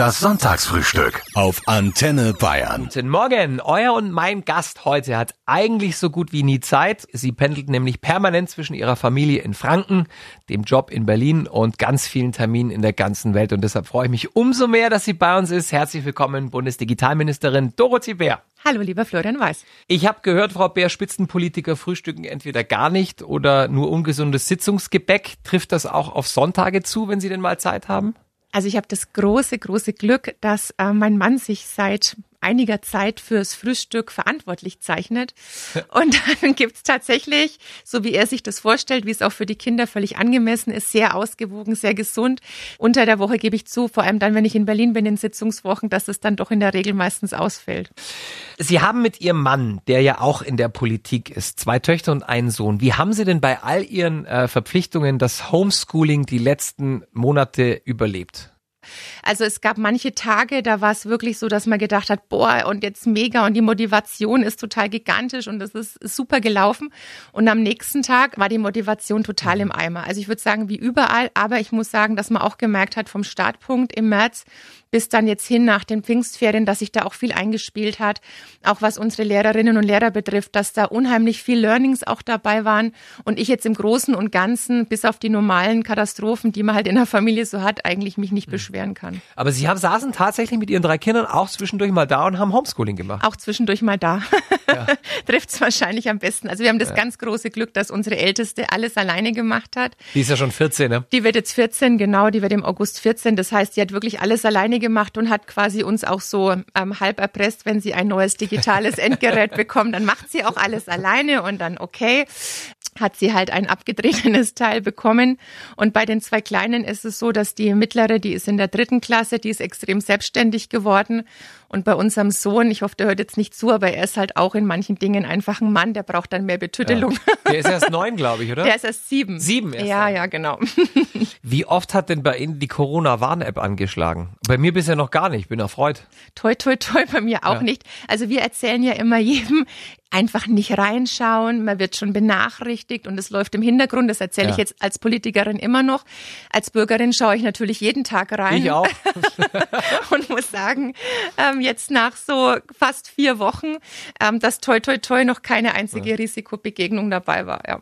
Das Sonntagsfrühstück auf Antenne Bayern. Guten Morgen. Euer und mein Gast heute hat eigentlich so gut wie nie Zeit. Sie pendelt nämlich permanent zwischen ihrer Familie in Franken, dem Job in Berlin und ganz vielen Terminen in der ganzen Welt. Und deshalb freue ich mich umso mehr, dass sie bei uns ist. Herzlich willkommen, Bundesdigitalministerin Dorothee Bär. Hallo, lieber Florian Weiß. Ich habe gehört, Frau Bär, Spitzenpolitiker frühstücken entweder gar nicht oder nur ungesundes Sitzungsgebäck. Trifft das auch auf Sonntage zu, wenn Sie denn mal Zeit haben? Also ich habe das große, große Glück, dass äh, mein Mann sich seit einiger Zeit fürs Frühstück verantwortlich zeichnet. Und dann gibt's tatsächlich, so wie er sich das vorstellt, wie es auch für die Kinder völlig angemessen ist, sehr ausgewogen, sehr gesund. Unter der Woche gebe ich zu, vor allem dann, wenn ich in Berlin bin in Sitzungswochen, dass es dann doch in der Regel meistens ausfällt. Sie haben mit Ihrem Mann, der ja auch in der Politik ist, zwei Töchter und einen Sohn. Wie haben Sie denn bei all Ihren äh, Verpflichtungen das Homeschooling die letzten Monate überlebt? Also es gab manche Tage, da war es wirklich so, dass man gedacht hat, boah, und jetzt mega und die Motivation ist total gigantisch und das ist super gelaufen. Und am nächsten Tag war die Motivation total im Eimer. Also ich würde sagen, wie überall, aber ich muss sagen, dass man auch gemerkt hat vom Startpunkt im März, bis dann jetzt hin nach den Pfingstferien, dass sich da auch viel eingespielt hat, auch was unsere Lehrerinnen und Lehrer betrifft, dass da unheimlich viel Learnings auch dabei waren und ich jetzt im Großen und Ganzen, bis auf die normalen Katastrophen, die man halt in der Familie so hat, eigentlich mich nicht mhm. beschweren kann. Aber Sie haben, saßen tatsächlich mit Ihren drei Kindern auch zwischendurch mal da und haben Homeschooling gemacht. Auch zwischendurch mal da. Ja. Trifft es wahrscheinlich am besten. Also wir haben das ja. ganz große Glück, dass unsere Älteste alles alleine gemacht hat. Die ist ja schon 14, ne? Die wird jetzt 14, genau, die wird im August 14. Das heißt, die hat wirklich alles alleine gemacht und hat quasi uns auch so ähm, halb erpresst, wenn sie ein neues digitales Endgerät bekommt, dann macht sie auch alles alleine und dann okay hat sie halt ein abgetretenes Teil bekommen. Und bei den zwei Kleinen ist es so, dass die mittlere, die ist in der dritten Klasse, die ist extrem selbstständig geworden. Und bei unserem Sohn, ich hoffe, der hört jetzt nicht zu, aber er ist halt auch in manchen Dingen einfach ein Mann, der braucht dann mehr Betüttelung. Ja. Der ist erst neun, glaube ich, oder? Der ist erst sieben. Sieben erst. Ja, dann. ja, genau. Wie oft hat denn bei Ihnen die Corona-Warn-App angeschlagen? Bei mir bisher noch gar nicht, bin erfreut. Toi, toi, toi, bei mir auch ja. nicht. Also wir erzählen ja immer jedem, einfach nicht reinschauen, man wird schon benachrichtigt und es läuft im Hintergrund, das erzähle ja. ich jetzt als Politikerin immer noch. Als Bürgerin schaue ich natürlich jeden Tag rein. Ich auch. und muss sagen, ähm, jetzt nach so fast vier Wochen, ähm, dass toi toi toi noch keine einzige ja. Risikobegegnung dabei war. Ja.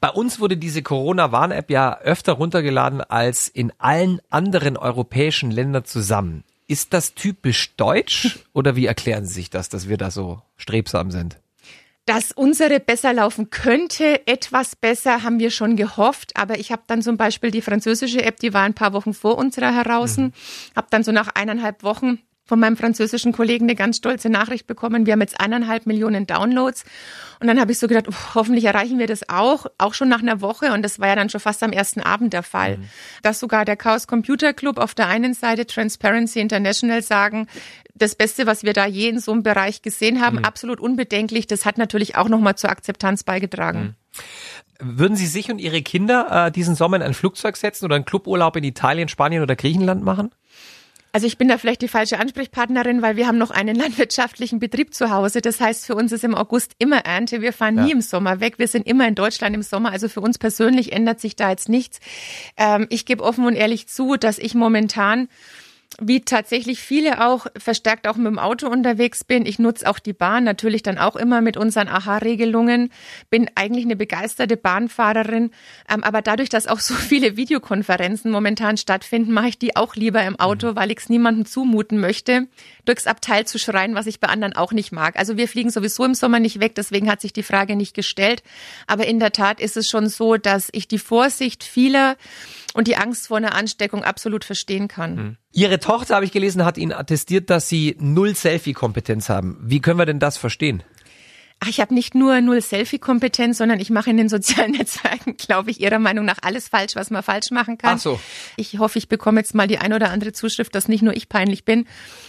Bei uns wurde diese Corona-Warn-App ja öfter runtergeladen als in allen anderen europäischen Ländern zusammen. Ist das typisch deutsch oder wie erklären Sie sich das, dass wir da so strebsam sind? Dass unsere besser laufen könnte, etwas besser, haben wir schon gehofft. Aber ich habe dann zum Beispiel die französische App, die war ein paar Wochen vor unserer heraus, mhm. habe dann so nach eineinhalb Wochen von meinem französischen Kollegen eine ganz stolze Nachricht bekommen. Wir haben jetzt eineinhalb Millionen Downloads. Und dann habe ich so gedacht, oh, hoffentlich erreichen wir das auch, auch schon nach einer Woche. Und das war ja dann schon fast am ersten Abend der Fall. Mhm. Dass sogar der Chaos Computer Club auf der einen Seite Transparency International sagen, das Beste, was wir da je in so einem Bereich gesehen haben, mhm. absolut unbedenklich. Das hat natürlich auch nochmal zur Akzeptanz beigetragen. Mhm. Würden Sie sich und Ihre Kinder äh, diesen Sommer in ein Flugzeug setzen oder einen Cluburlaub in Italien, Spanien oder Griechenland machen? Also ich bin da vielleicht die falsche Ansprechpartnerin, weil wir haben noch einen landwirtschaftlichen Betrieb zu Hause. Das heißt, für uns ist im August immer Ernte. Wir fahren ja. nie im Sommer weg. Wir sind immer in Deutschland im Sommer. Also für uns persönlich ändert sich da jetzt nichts. Ähm, ich gebe offen und ehrlich zu, dass ich momentan wie tatsächlich viele auch verstärkt auch mit dem Auto unterwegs bin. Ich nutze auch die Bahn, natürlich dann auch immer mit unseren AHA-Regelungen. Bin eigentlich eine begeisterte Bahnfahrerin. Ähm, aber dadurch, dass auch so viele Videokonferenzen momentan stattfinden, mache ich die auch lieber im Auto, mhm. weil ich es niemandem zumuten möchte, durchs Abteil zu schreien, was ich bei anderen auch nicht mag. Also wir fliegen sowieso im Sommer nicht weg, deswegen hat sich die Frage nicht gestellt. Aber in der Tat ist es schon so, dass ich die Vorsicht vieler und die Angst vor einer Ansteckung absolut verstehen kann. Mhm. Ihre Tochter, habe ich gelesen, hat Ihnen attestiert, dass Sie null Selfie-Kompetenz haben. Wie können wir denn das verstehen? Ach, ich habe nicht nur null Selfie-Kompetenz, sondern ich mache in den sozialen Netzwerken, glaube ich, Ihrer Meinung nach alles falsch, was man falsch machen kann. Ach so. Ich hoffe, ich bekomme jetzt mal die ein oder andere Zuschrift, dass nicht nur ich peinlich bin,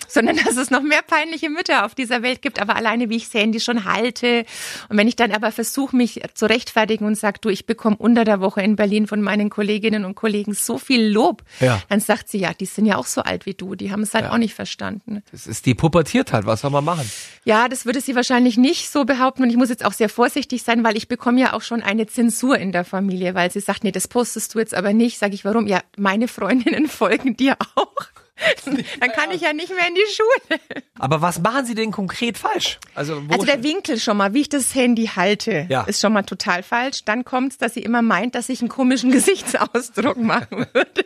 sondern dass es noch mehr peinliche Mütter auf dieser Welt gibt. Aber alleine, wie ich das Handy schon halte und wenn ich dann aber versuche, mich zu rechtfertigen und sage, du, ich bekomme unter der Woche in Berlin von meinen Kolleginnen und Kollegen so viel Lob, ja. dann sagt sie, ja, die sind ja auch so alt wie du, die haben es halt ja. auch nicht verstanden. Das ist die pubertiert halt, was soll man machen? Ja, das würde sie wahrscheinlich nicht so behaupten behaupten, und ich muss jetzt auch sehr vorsichtig sein, weil ich bekomme ja auch schon eine Zensur in der Familie, weil sie sagt, nee, das postest du jetzt aber nicht. Sage ich, warum? Ja, meine Freundinnen folgen dir auch. Dann kann ich ja nicht mehr in die Schule. Aber was machen Sie denn konkret falsch? Also, also der Winkel schon mal, wie ich das Handy halte, ja. ist schon mal total falsch. Dann kommt es, dass sie immer meint, dass ich einen komischen Gesichtsausdruck machen würde.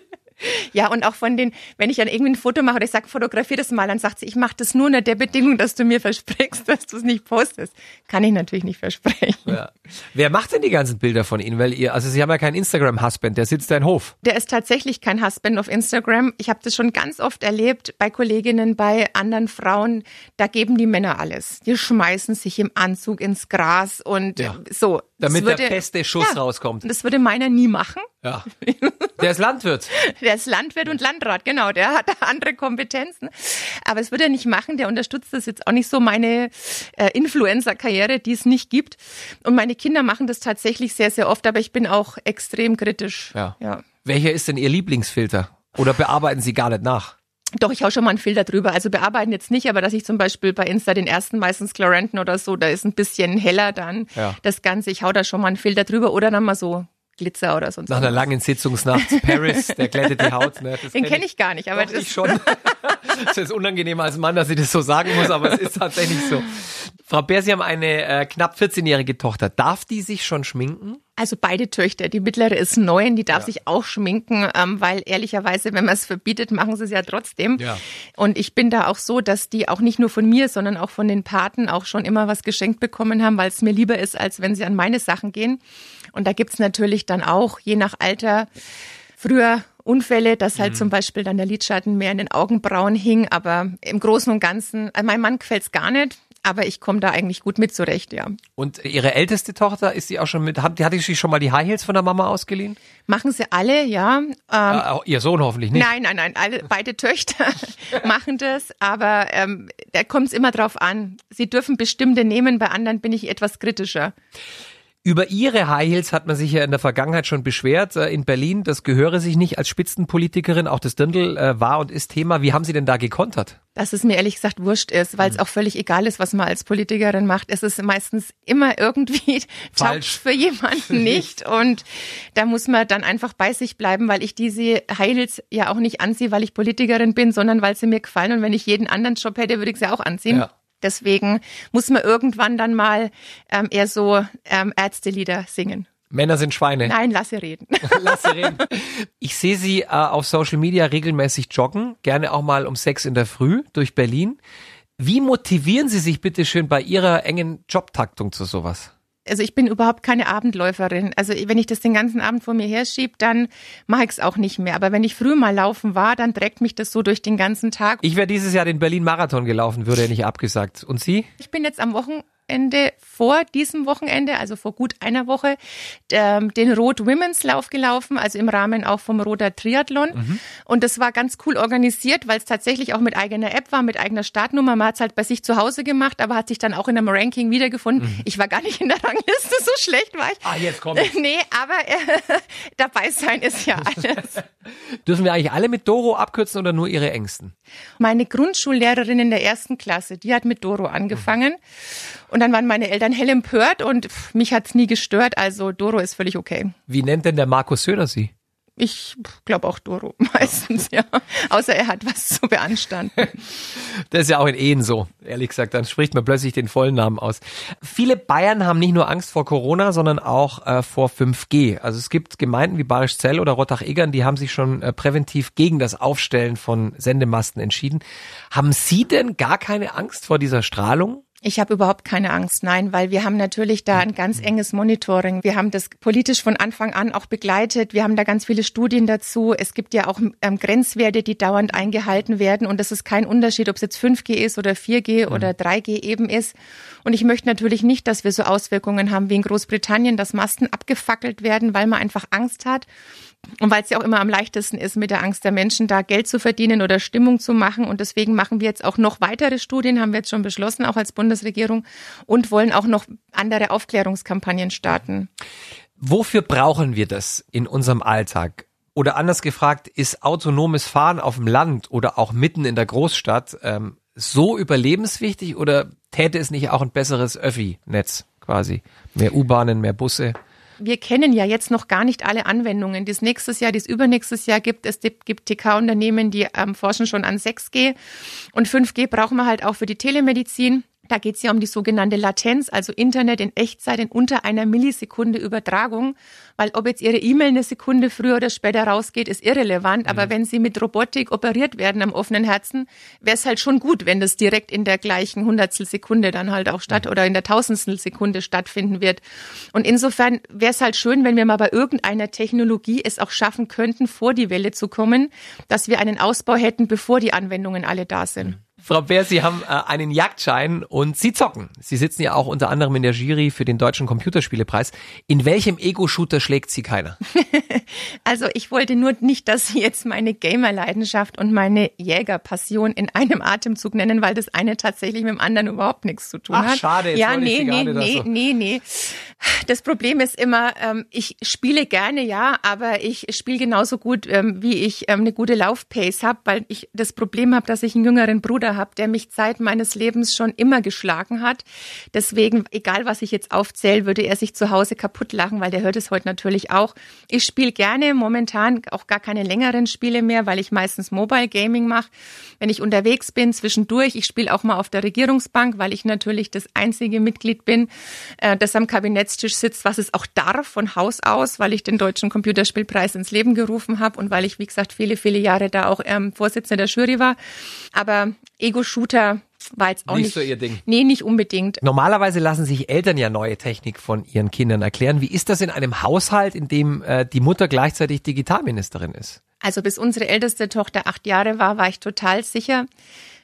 Ja, und auch von den, wenn ich dann irgendwie ein Foto mache oder ich sage, fotografier das mal, dann sagt sie, ich mache das nur unter der Bedingung, dass du mir versprichst, dass du es nicht postest. Kann ich natürlich nicht versprechen. Ja. Wer macht denn die ganzen Bilder von Ihnen? Weil ihr, also Sie haben ja keinen Instagram-Husband, der sitzt da in Hof. Der ist tatsächlich kein Husband auf Instagram. Ich habe das schon ganz oft erlebt bei Kolleginnen, bei anderen Frauen. Da geben die Männer alles. Die schmeißen sich im Anzug ins Gras und ja. so. Damit würde, der beste Schuss ja, rauskommt. Das würde meiner nie machen. Ja. Der ist Landwirt. Der ist Landwirt und Landrat, genau. Der hat andere Kompetenzen. Aber es würde er nicht machen. Der unterstützt das jetzt auch nicht so meine äh, Influencer-Karriere, die es nicht gibt. Und meine Kinder machen das tatsächlich sehr, sehr oft. Aber ich bin auch extrem kritisch. Ja. ja. Welcher ist denn Ihr Lieblingsfilter? Oder bearbeiten Sie gar nicht nach? Doch, ich hau schon mal einen Filter drüber. Also bearbeiten jetzt nicht, aber dass ich zum Beispiel bei Insta den ersten meistens Clarenten oder so, da ist ein bisschen heller dann ja. das Ganze. Ich hau da schon mal einen Filter drüber oder dann mal so Glitzer oder sonst Nach einer langen Sitzungsnacht Paris, der glättet die Haut. Ne? Den kenne ich gar nicht, aber Doch, das ich schon. Es ist unangenehm als Mann, dass ich das so sagen muss, aber es ist tatsächlich so. Frau Bär, Sie haben eine äh, knapp 14-jährige Tochter. Darf die sich schon schminken? Also beide Töchter. Die mittlere ist neun, die darf ja. sich auch schminken, ähm, weil ehrlicherweise, wenn man es verbietet, machen sie es ja trotzdem. Ja. Und ich bin da auch so, dass die auch nicht nur von mir, sondern auch von den Paten auch schon immer was geschenkt bekommen haben, weil es mir lieber ist, als wenn sie an meine Sachen gehen. Und da gibt's natürlich dann auch, je nach Alter, früher Unfälle, dass halt mhm. zum Beispiel dann der Lidschatten mehr in den Augenbrauen hing. Aber im Großen und Ganzen, also meinem Mann gefällt's gar nicht. Aber ich komme da eigentlich gut mit zurecht, ja. Und Ihre älteste Tochter, ist sie auch schon mit, hat, hat die sich schon mal die High Heels von der Mama ausgeliehen? Machen sie alle, ja. Ähm, äh, auch ihr Sohn hoffentlich nicht. Nein, nein, nein, alle, beide Töchter machen das, aber ähm, da kommt es immer drauf an. Sie dürfen bestimmte nehmen, bei anderen bin ich etwas kritischer. Über ihre High Heels hat man sich ja in der Vergangenheit schon beschwert. Äh, in Berlin, das gehöre sich nicht als Spitzenpolitikerin. Auch das Dirndl äh, war und ist Thema. Wie haben Sie denn da gekontert? Dass es mir ehrlich gesagt wurscht ist, weil es mhm. auch völlig egal ist, was man als Politikerin macht. Es ist meistens immer irgendwie falsch für jemanden nicht. Und da muss man dann einfach bei sich bleiben, weil ich diese High Heels ja auch nicht anziehe, weil ich Politikerin bin, sondern weil sie mir gefallen. Und wenn ich jeden anderen Job hätte, würde ich sie auch anziehen. Ja. Deswegen muss man irgendwann dann mal ähm, eher so ähm, Ärztelieder singen. Männer sind Schweine. Nein, lasse reden. lasse reden. Ich sehe Sie äh, auf Social Media regelmäßig joggen, gerne auch mal um sechs in der Früh durch Berlin. Wie motivieren Sie sich bitte schön bei Ihrer engen Jobtaktung zu sowas? Also ich bin überhaupt keine Abendläuferin. Also wenn ich das den ganzen Abend vor mir herschiebe, dann mache ich es auch nicht mehr. Aber wenn ich früh mal laufen war, dann trägt mich das so durch den ganzen Tag. Ich wäre dieses Jahr den Berlin-Marathon gelaufen, würde er nicht abgesagt. Und Sie? Ich bin jetzt am Wochenende Wochenende vor diesem Wochenende, also vor gut einer Woche, ähm, den Rot Women's Lauf gelaufen, also im Rahmen auch vom Roter Triathlon. Mhm. Und das war ganz cool organisiert, weil es tatsächlich auch mit eigener App war, mit eigener Startnummer. Man hat es halt bei sich zu Hause gemacht, aber hat sich dann auch in einem Ranking wiedergefunden. Mhm. Ich war gar nicht in der Rangliste, so schlecht war ich. Ah, jetzt kommt. Nee, aber äh, dabei sein ist ja alles. Dürfen wir eigentlich alle mit Doro abkürzen oder nur Ihre Ängsten? Meine Grundschullehrerin in der ersten Klasse, die hat mit Doro angefangen. Und dann waren meine Eltern hell empört und mich hat's nie gestört. Also Doro ist völlig okay. Wie nennt denn der Markus Söder Sie? Ich glaube auch Doro meistens, ja. Außer er hat was zu beanstanden. Das ist ja auch in Ehen so, ehrlich gesagt. Dann spricht man plötzlich den vollen Namen aus. Viele Bayern haben nicht nur Angst vor Corona, sondern auch äh, vor 5G. Also es gibt Gemeinden wie Barischzell oder Rottach-Egern, die haben sich schon äh, präventiv gegen das Aufstellen von Sendemasten entschieden. Haben Sie denn gar keine Angst vor dieser Strahlung? Ich habe überhaupt keine Angst, nein, weil wir haben natürlich da ein ganz enges Monitoring. Wir haben das politisch von Anfang an auch begleitet. Wir haben da ganz viele Studien dazu. Es gibt ja auch ähm, Grenzwerte, die dauernd eingehalten werden. Und das ist kein Unterschied, ob es jetzt 5G ist oder 4G mhm. oder 3G eben ist. Und ich möchte natürlich nicht, dass wir so Auswirkungen haben wie in Großbritannien, dass Masten abgefackelt werden, weil man einfach Angst hat. Und weil es ja auch immer am leichtesten ist, mit der Angst der Menschen da Geld zu verdienen oder Stimmung zu machen. Und deswegen machen wir jetzt auch noch weitere Studien, haben wir jetzt schon beschlossen, auch als Bundesregierung, und wollen auch noch andere Aufklärungskampagnen starten. Wofür brauchen wir das in unserem Alltag? Oder anders gefragt, ist autonomes Fahren auf dem Land oder auch mitten in der Großstadt ähm, so überlebenswichtig oder täte es nicht auch ein besseres Öffi-Netz quasi? Mehr U-Bahnen, mehr Busse? Wir kennen ja jetzt noch gar nicht alle Anwendungen, die es nächstes Jahr, es übernächstes Jahr gibt. Es gibt TK-Unternehmen, die ähm, forschen schon an 6G und 5G brauchen wir halt auch für die Telemedizin. Da geht es ja um die sogenannte Latenz, also Internet in Echtzeit in unter einer Millisekunde Übertragung. Weil ob jetzt Ihre E-Mail eine Sekunde früher oder später rausgeht, ist irrelevant. Aber mhm. wenn Sie mit Robotik operiert werden am offenen Herzen, wäre es halt schon gut, wenn das direkt in der gleichen Hundertstel Sekunde dann halt auch statt mhm. oder in der Tausendstel Sekunde stattfinden wird. Und insofern wäre es halt schön, wenn wir mal bei irgendeiner Technologie es auch schaffen könnten, vor die Welle zu kommen, dass wir einen Ausbau hätten, bevor die Anwendungen alle da sind. Mhm. Frau Bär, Sie haben äh, einen Jagdschein und Sie zocken. Sie sitzen ja auch unter anderem in der Jury für den Deutschen Computerspielepreis. In welchem Ego-Shooter schlägt Sie keiner? also ich wollte nur nicht, dass Sie jetzt meine Gamer-Leidenschaft und meine Jägerpassion in einem Atemzug nennen, weil das eine tatsächlich mit dem anderen überhaupt nichts zu tun Ach, hat. schade. Jetzt ja, nee, nee, nee, so. nee, nee. Das Problem ist immer, ähm, ich spiele gerne, ja, aber ich spiele genauso gut, ähm, wie ich ähm, eine gute Laufpace habe, weil ich das Problem habe, dass ich einen jüngeren Bruder habe, der mich Zeit meines Lebens schon immer geschlagen hat. Deswegen, egal was ich jetzt aufzähle, würde er sich zu Hause kaputt lachen, weil der hört es heute natürlich auch. Ich spiele gerne momentan auch gar keine längeren Spiele mehr, weil ich meistens Mobile Gaming mache. Wenn ich unterwegs bin, zwischendurch, ich spiele auch mal auf der Regierungsbank, weil ich natürlich das einzige Mitglied bin, äh, das am Kabinettstisch sitzt, was es auch darf von Haus aus, weil ich den Deutschen Computerspielpreis ins Leben gerufen habe und weil ich, wie gesagt, viele, viele Jahre da auch ähm, Vorsitzende der Jury war. Aber Ego-Shooter war jetzt auch nicht, nicht so ihr Ding. Nee, nicht unbedingt. Normalerweise lassen sich Eltern ja neue Technik von ihren Kindern erklären. Wie ist das in einem Haushalt, in dem äh, die Mutter gleichzeitig Digitalministerin ist? Also bis unsere älteste Tochter acht Jahre war, war ich total sicher,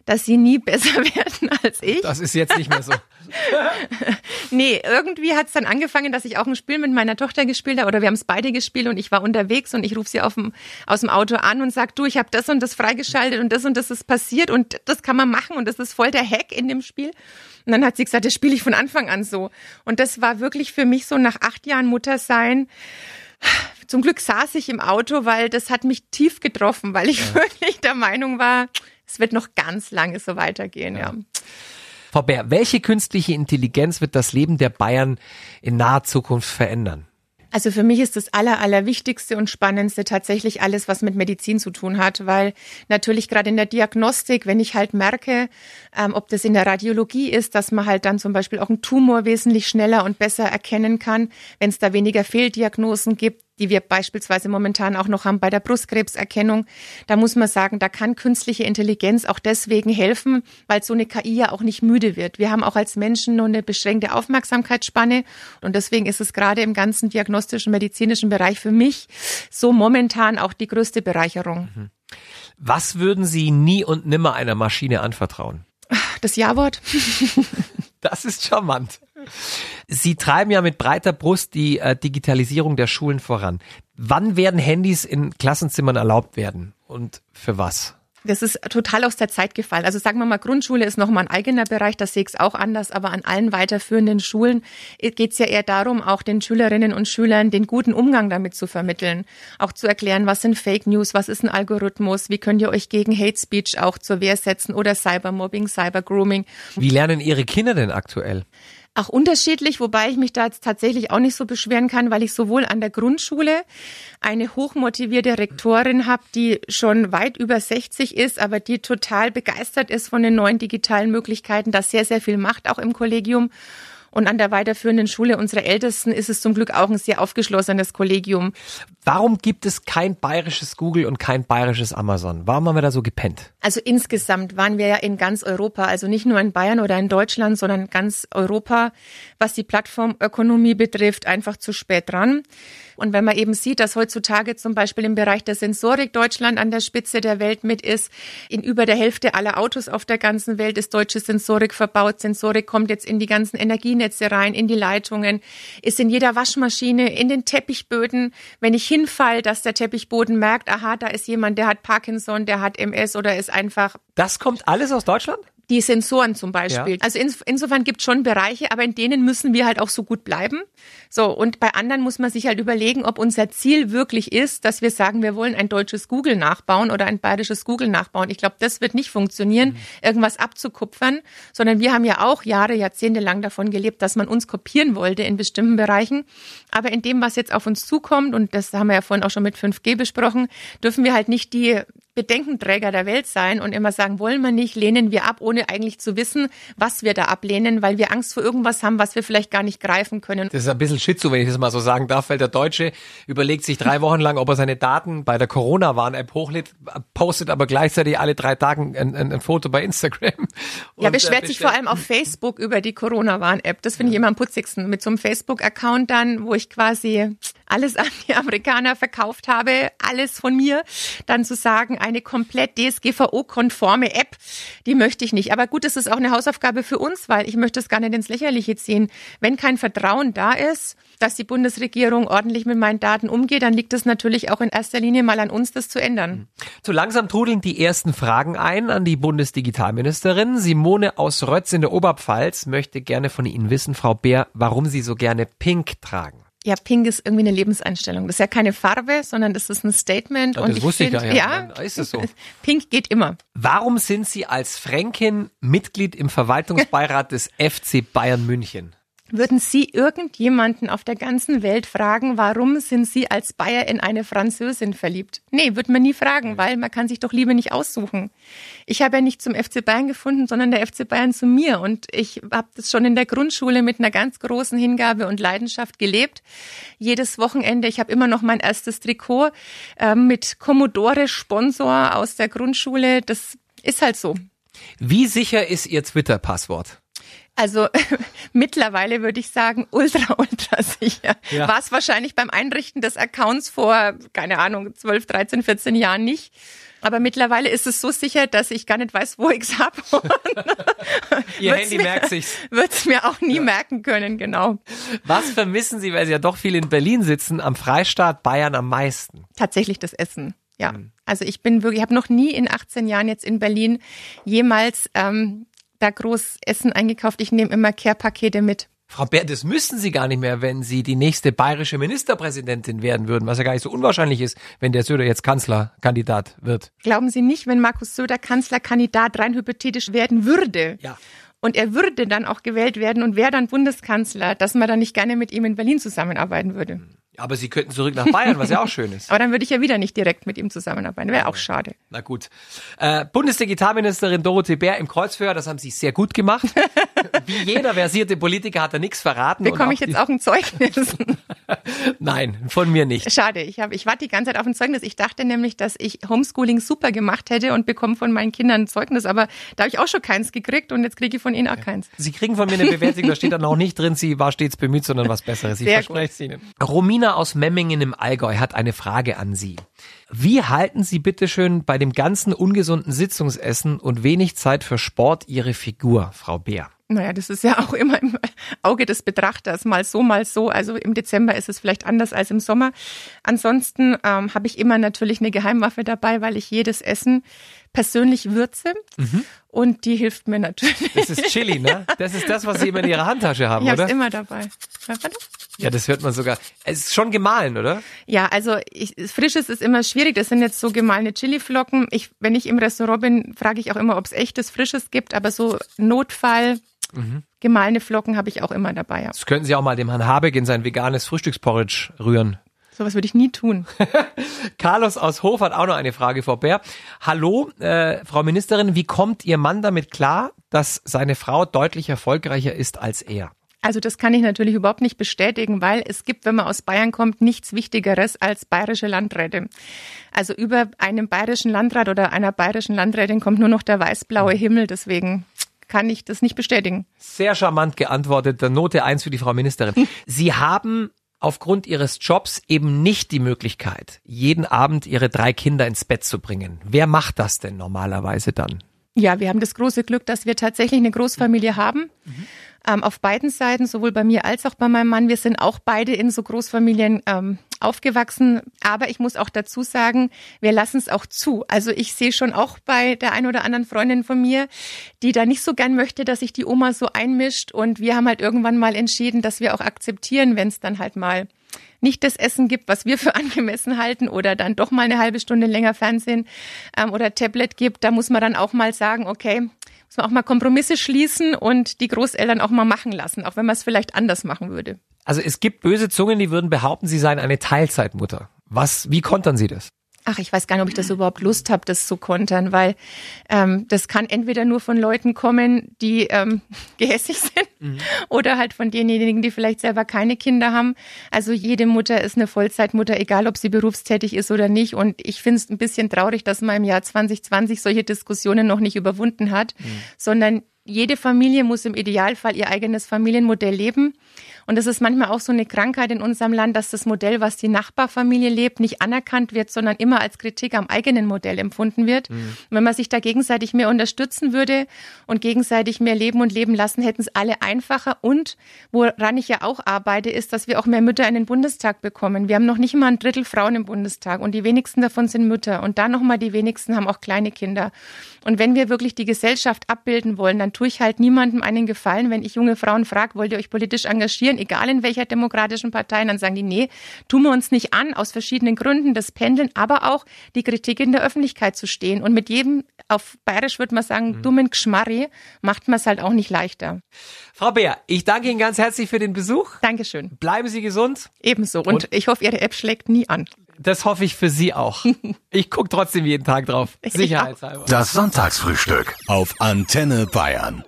dass sie nie besser werden als ich. Das ist jetzt nicht mehr so. nee, irgendwie hat es dann angefangen, dass ich auch ein Spiel mit meiner Tochter gespielt habe oder wir haben es beide gespielt und ich war unterwegs und ich rufe sie auf dem, aus dem Auto an und sag, du, ich habe das und das freigeschaltet und das und das ist passiert und das kann man machen und das ist voll der Hack in dem Spiel. Und dann hat sie gesagt, das spiele ich von Anfang an so. Und das war wirklich für mich so nach acht Jahren Muttersein zum Glück saß ich im Auto, weil das hat mich tief getroffen, weil ich ja. wirklich der Meinung war, es wird noch ganz lange so weitergehen, ja. ja. Frau Bär, welche künstliche Intelligenz wird das Leben der Bayern in naher Zukunft verändern? Also für mich ist das Aller, Allerwichtigste und Spannendste tatsächlich alles, was mit Medizin zu tun hat, weil natürlich gerade in der Diagnostik, wenn ich halt merke, ähm, ob das in der Radiologie ist, dass man halt dann zum Beispiel auch einen Tumor wesentlich schneller und besser erkennen kann, wenn es da weniger Fehldiagnosen gibt, die wir beispielsweise momentan auch noch haben bei der Brustkrebserkennung. Da muss man sagen, da kann künstliche Intelligenz auch deswegen helfen, weil so eine KI ja auch nicht müde wird. Wir haben auch als Menschen nur eine beschränkte Aufmerksamkeitsspanne und deswegen ist es gerade im ganzen diagnostischen medizinischen Bereich für mich so momentan auch die größte Bereicherung. Mhm. Was würden Sie nie und nimmer einer Maschine anvertrauen? Das Ja-Wort. Das ist charmant. Sie treiben ja mit breiter Brust die äh, Digitalisierung der Schulen voran. Wann werden Handys in Klassenzimmern erlaubt werden und für was? Das ist total aus der Zeit gefallen. Also sagen wir mal, Grundschule ist nochmal ein eigener Bereich, da sehe ich es auch anders, aber an allen weiterführenden Schulen geht es ja eher darum, auch den Schülerinnen und Schülern den guten Umgang damit zu vermitteln. Auch zu erklären, was sind Fake News, was ist ein Algorithmus, wie könnt ihr euch gegen Hate Speech auch zur Wehr setzen oder Cybermobbing, Cybergrooming. Wie lernen Ihre Kinder denn aktuell? Auch unterschiedlich, wobei ich mich da jetzt tatsächlich auch nicht so beschweren kann, weil ich sowohl an der Grundschule eine hochmotivierte Rektorin habe, die schon weit über 60 ist, aber die total begeistert ist von den neuen digitalen Möglichkeiten, das sehr, sehr viel macht, auch im Kollegium. Und an der weiterführenden Schule unserer Ältesten ist es zum Glück auch ein sehr aufgeschlossenes Kollegium. Warum gibt es kein bayerisches Google und kein bayerisches Amazon? Warum haben wir da so gepennt? Also insgesamt waren wir ja in ganz Europa, also nicht nur in Bayern oder in Deutschland, sondern ganz Europa, was die Plattformökonomie betrifft, einfach zu spät dran. Und wenn man eben sieht, dass heutzutage zum Beispiel im Bereich der Sensorik Deutschland an der Spitze der Welt mit ist, in über der Hälfte aller Autos auf der ganzen Welt ist deutsche Sensorik verbaut. Sensorik kommt jetzt in die ganzen Energienetze rein, in die Leitungen, ist in jeder Waschmaschine, in den Teppichböden. Wenn ich hinfall, dass der Teppichboden merkt, aha, da ist jemand, der hat Parkinson, der hat MS oder ist einfach. Das kommt alles aus Deutschland? Die Sensoren zum Beispiel. Ja. Also ins, insofern gibt es schon Bereiche, aber in denen müssen wir halt auch so gut bleiben. So, und bei anderen muss man sich halt überlegen, ob unser Ziel wirklich ist, dass wir sagen, wir wollen ein deutsches Google nachbauen oder ein bayerisches Google nachbauen. Ich glaube, das wird nicht funktionieren, mhm. irgendwas abzukupfern, sondern wir haben ja auch Jahre, Jahrzehnte lang davon gelebt, dass man uns kopieren wollte in bestimmten Bereichen. Aber in dem, was jetzt auf uns zukommt, und das haben wir ja vorhin auch schon mit 5G besprochen, dürfen wir halt nicht die Bedenkenträger der Welt sein und immer sagen, wollen wir nicht, lehnen wir ab, ohne eigentlich zu wissen, was wir da ablehnen, weil wir Angst vor irgendwas haben, was wir vielleicht gar nicht greifen können. Das ist ein bisschen Schizo, wenn ich das mal so sagen darf, weil der Deutsche überlegt sich drei Wochen lang, ob er seine Daten bei der Corona-Warn-App hochlädt, postet aber gleichzeitig alle drei Tage ein, ein, ein Foto bei Instagram. Ja, beschwert sich vor allem auf Facebook über die Corona-Warn-App. Das finde ich immer am putzigsten. Mit so einem Facebook-Account dann, wo ich quasi alles an die Amerikaner verkauft habe, alles von mir, dann zu sagen, eine komplett DSGVO-konforme App, die möchte ich nicht. Aber gut, es ist auch eine Hausaufgabe für uns, weil ich möchte es gar nicht ins Lächerliche ziehen. Wenn kein Vertrauen da ist, dass die Bundesregierung ordentlich mit meinen Daten umgeht, dann liegt es natürlich auch in erster Linie mal an uns, das zu ändern. So langsam trudeln die ersten Fragen ein an die Bundesdigitalministerin. Simone aus Rötz in der Oberpfalz möchte gerne von Ihnen wissen, Frau Bär, warum Sie so gerne Pink tragen. Ja, Pink ist irgendwie eine Lebenseinstellung. Das ist ja keine Farbe, sondern das ist ein Statement. Ja, und das ich wusste find, ich gar ja, ja. Ist es so? Pink geht immer. Warum sind Sie als Fränkin Mitglied im Verwaltungsbeirat des FC Bayern München? Würden Sie irgendjemanden auf der ganzen Welt fragen, warum sind Sie als Bayer in eine Französin verliebt? Nee, würde man nie fragen, weil man kann sich doch Liebe nicht aussuchen. Ich habe ja nicht zum FC Bayern gefunden, sondern der FC Bayern zu mir. Und ich habe das schon in der Grundschule mit einer ganz großen Hingabe und Leidenschaft gelebt. Jedes Wochenende, ich habe immer noch mein erstes Trikot äh, mit Commodore Sponsor aus der Grundschule. Das ist halt so. Wie sicher ist Ihr Twitter-Passwort? Also mittlerweile würde ich sagen, ultra, ultra sicher. Ja. War es wahrscheinlich beim Einrichten des Accounts vor, keine Ahnung, 12, 13, 14 Jahren nicht. Aber mittlerweile ist es so sicher, dass ich gar nicht weiß, wo ich es habe. Ihr Handy mir, merkt sich's. Wird es mir auch nie ja. merken können, genau. Was vermissen Sie, weil Sie ja doch viel in Berlin sitzen, am Freistaat Bayern am meisten? Tatsächlich das Essen. Ja, mhm. also ich bin wirklich, ich habe noch nie in 18 Jahren jetzt in Berlin jemals ähm, da groß Essen eingekauft. Ich nehme immer Care-Pakete mit. Frau Bär, das müssten Sie gar nicht mehr, wenn Sie die nächste bayerische Ministerpräsidentin werden würden, was ja gar nicht so unwahrscheinlich ist, wenn der Söder jetzt Kanzlerkandidat wird. Glauben Sie nicht, wenn Markus Söder Kanzlerkandidat rein hypothetisch werden würde? Ja. Und er würde dann auch gewählt werden und wäre dann Bundeskanzler, dass man dann nicht gerne mit ihm in Berlin zusammenarbeiten würde. Aber Sie könnten zurück nach Bayern, was ja auch schön ist. Aber dann würde ich ja wieder nicht direkt mit ihm zusammenarbeiten. Wäre auch schade. Na gut. Äh, Bundesdigitalministerin Dorothee Bär im Kreuzfeuer, das haben Sie sehr gut gemacht. Wie jeder versierte Politiker hat er nichts verraten. Bekomme ich jetzt auch ein Zeugnis? Nein, von mir nicht. Schade, ich, hab, ich warte die ganze Zeit auf ein Zeugnis. Ich dachte nämlich, dass ich Homeschooling super gemacht hätte und bekomme von meinen Kindern ein Zeugnis. Aber da habe ich auch schon keins gekriegt und jetzt kriege ich von Ihnen auch keins. Sie kriegen von mir eine Bewertung, da steht dann auch nicht drin, sie war stets bemüht, sondern was Besseres. Ich verspreche es Ihnen. Romina aus Memmingen im Allgäu hat eine Frage an Sie. Wie halten Sie bitteschön bei dem ganzen ungesunden Sitzungsessen und wenig Zeit für Sport Ihre Figur, Frau Bär? Naja, das ist ja auch immer im Auge des Betrachters, mal so, mal so. Also im Dezember ist es vielleicht anders als im Sommer. Ansonsten ähm, habe ich immer natürlich eine Geheimwaffe dabei, weil ich jedes Essen persönlich würze. Mhm. Und die hilft mir natürlich. Das ist Chili, ne? Das ist das, was Sie immer in Ihrer Handtasche haben, ich oder? Ich immer dabei. Ja, das hört man sogar. Es ist schon gemahlen, oder? Ja, also ich, frisches ist immer schwierig. Das sind jetzt so gemahlene Chiliflocken. Ich, wenn ich im Restaurant bin, frage ich auch immer, ob es echtes Frisches gibt. Aber so Notfall Mhm. Gemahlene Flocken habe ich auch immer dabei. Ja. Das könnten Sie auch mal dem Herrn Habeck in sein veganes Frühstücksporridge rühren. Sowas würde ich nie tun. Carlos aus Hof hat auch noch eine Frage, Frau Bär. Hallo, äh, Frau Ministerin, wie kommt Ihr Mann damit klar, dass seine Frau deutlich erfolgreicher ist als er? Also das kann ich natürlich überhaupt nicht bestätigen, weil es gibt, wenn man aus Bayern kommt, nichts Wichtigeres als bayerische Landräte. Also über einem bayerischen Landrat oder einer bayerischen Landrätin kommt nur noch der weiß-blaue Himmel. Deswegen kann ich das nicht bestätigen. Sehr charmant geantwortet. Note eins für die Frau Ministerin. Sie haben aufgrund ihres Jobs eben nicht die Möglichkeit, jeden Abend ihre drei Kinder ins Bett zu bringen. Wer macht das denn normalerweise dann? Ja, wir haben das große Glück, dass wir tatsächlich eine Großfamilie haben. Mhm. Ähm, auf beiden Seiten, sowohl bei mir als auch bei meinem Mann. Wir sind auch beide in so Großfamilien ähm, aufgewachsen. Aber ich muss auch dazu sagen, wir lassen es auch zu. Also ich sehe schon auch bei der ein oder anderen Freundin von mir, die da nicht so gern möchte, dass sich die Oma so einmischt. Und wir haben halt irgendwann mal entschieden, dass wir auch akzeptieren, wenn es dann halt mal nicht das Essen gibt, was wir für angemessen halten oder dann doch mal eine halbe Stunde länger Fernsehen ähm, oder Tablet gibt, da muss man dann auch mal sagen, okay, muss man auch mal Kompromisse schließen und die Großeltern auch mal machen lassen, auch wenn man es vielleicht anders machen würde. Also es gibt böse Zungen, die würden behaupten, sie seien eine Teilzeitmutter. Was, wie kontern Sie das? Ach, ich weiß gar nicht, ob ich das überhaupt Lust habe, das zu kontern, weil ähm, das kann entweder nur von Leuten kommen, die ähm, gehässig sind, mhm. oder halt von denjenigen, die vielleicht selber keine Kinder haben. Also jede Mutter ist eine Vollzeitmutter, egal ob sie berufstätig ist oder nicht. Und ich finde es ein bisschen traurig, dass man im Jahr 2020 solche Diskussionen noch nicht überwunden hat, mhm. sondern jede Familie muss im Idealfall ihr eigenes Familienmodell leben. Und das ist manchmal auch so eine Krankheit in unserem Land, dass das Modell, was die Nachbarfamilie lebt, nicht anerkannt wird, sondern immer als Kritik am eigenen Modell empfunden wird. Mhm. wenn man sich da gegenseitig mehr unterstützen würde und gegenseitig mehr leben und leben lassen, hätten es alle einfacher. Und woran ich ja auch arbeite, ist, dass wir auch mehr Mütter in den Bundestag bekommen. Wir haben noch nicht mal ein Drittel Frauen im Bundestag und die wenigsten davon sind Mütter. Und dann nochmal die wenigsten haben auch kleine Kinder. Und wenn wir wirklich die Gesellschaft abbilden wollen, dann tue ich halt niemandem einen Gefallen, wenn ich junge Frauen frage, wollt ihr euch politisch engagieren? Wählen, egal in welcher demokratischen Partei, dann sagen die, nee, tun wir uns nicht an, aus verschiedenen Gründen, das Pendeln, aber auch die Kritik in der Öffentlichkeit zu stehen. Und mit jedem, auf Bayerisch würde man sagen, mhm. dummen Gschmarri, macht man es halt auch nicht leichter. Frau Beer, ich danke Ihnen ganz herzlich für den Besuch. Dankeschön. Bleiben Sie gesund. Ebenso. Und, Und ich hoffe, Ihre App schlägt nie an. Das hoffe ich für Sie auch. Ich gucke trotzdem jeden Tag drauf. Sicherheitshalber. Das Sonntagsfrühstück auf Antenne Bayern.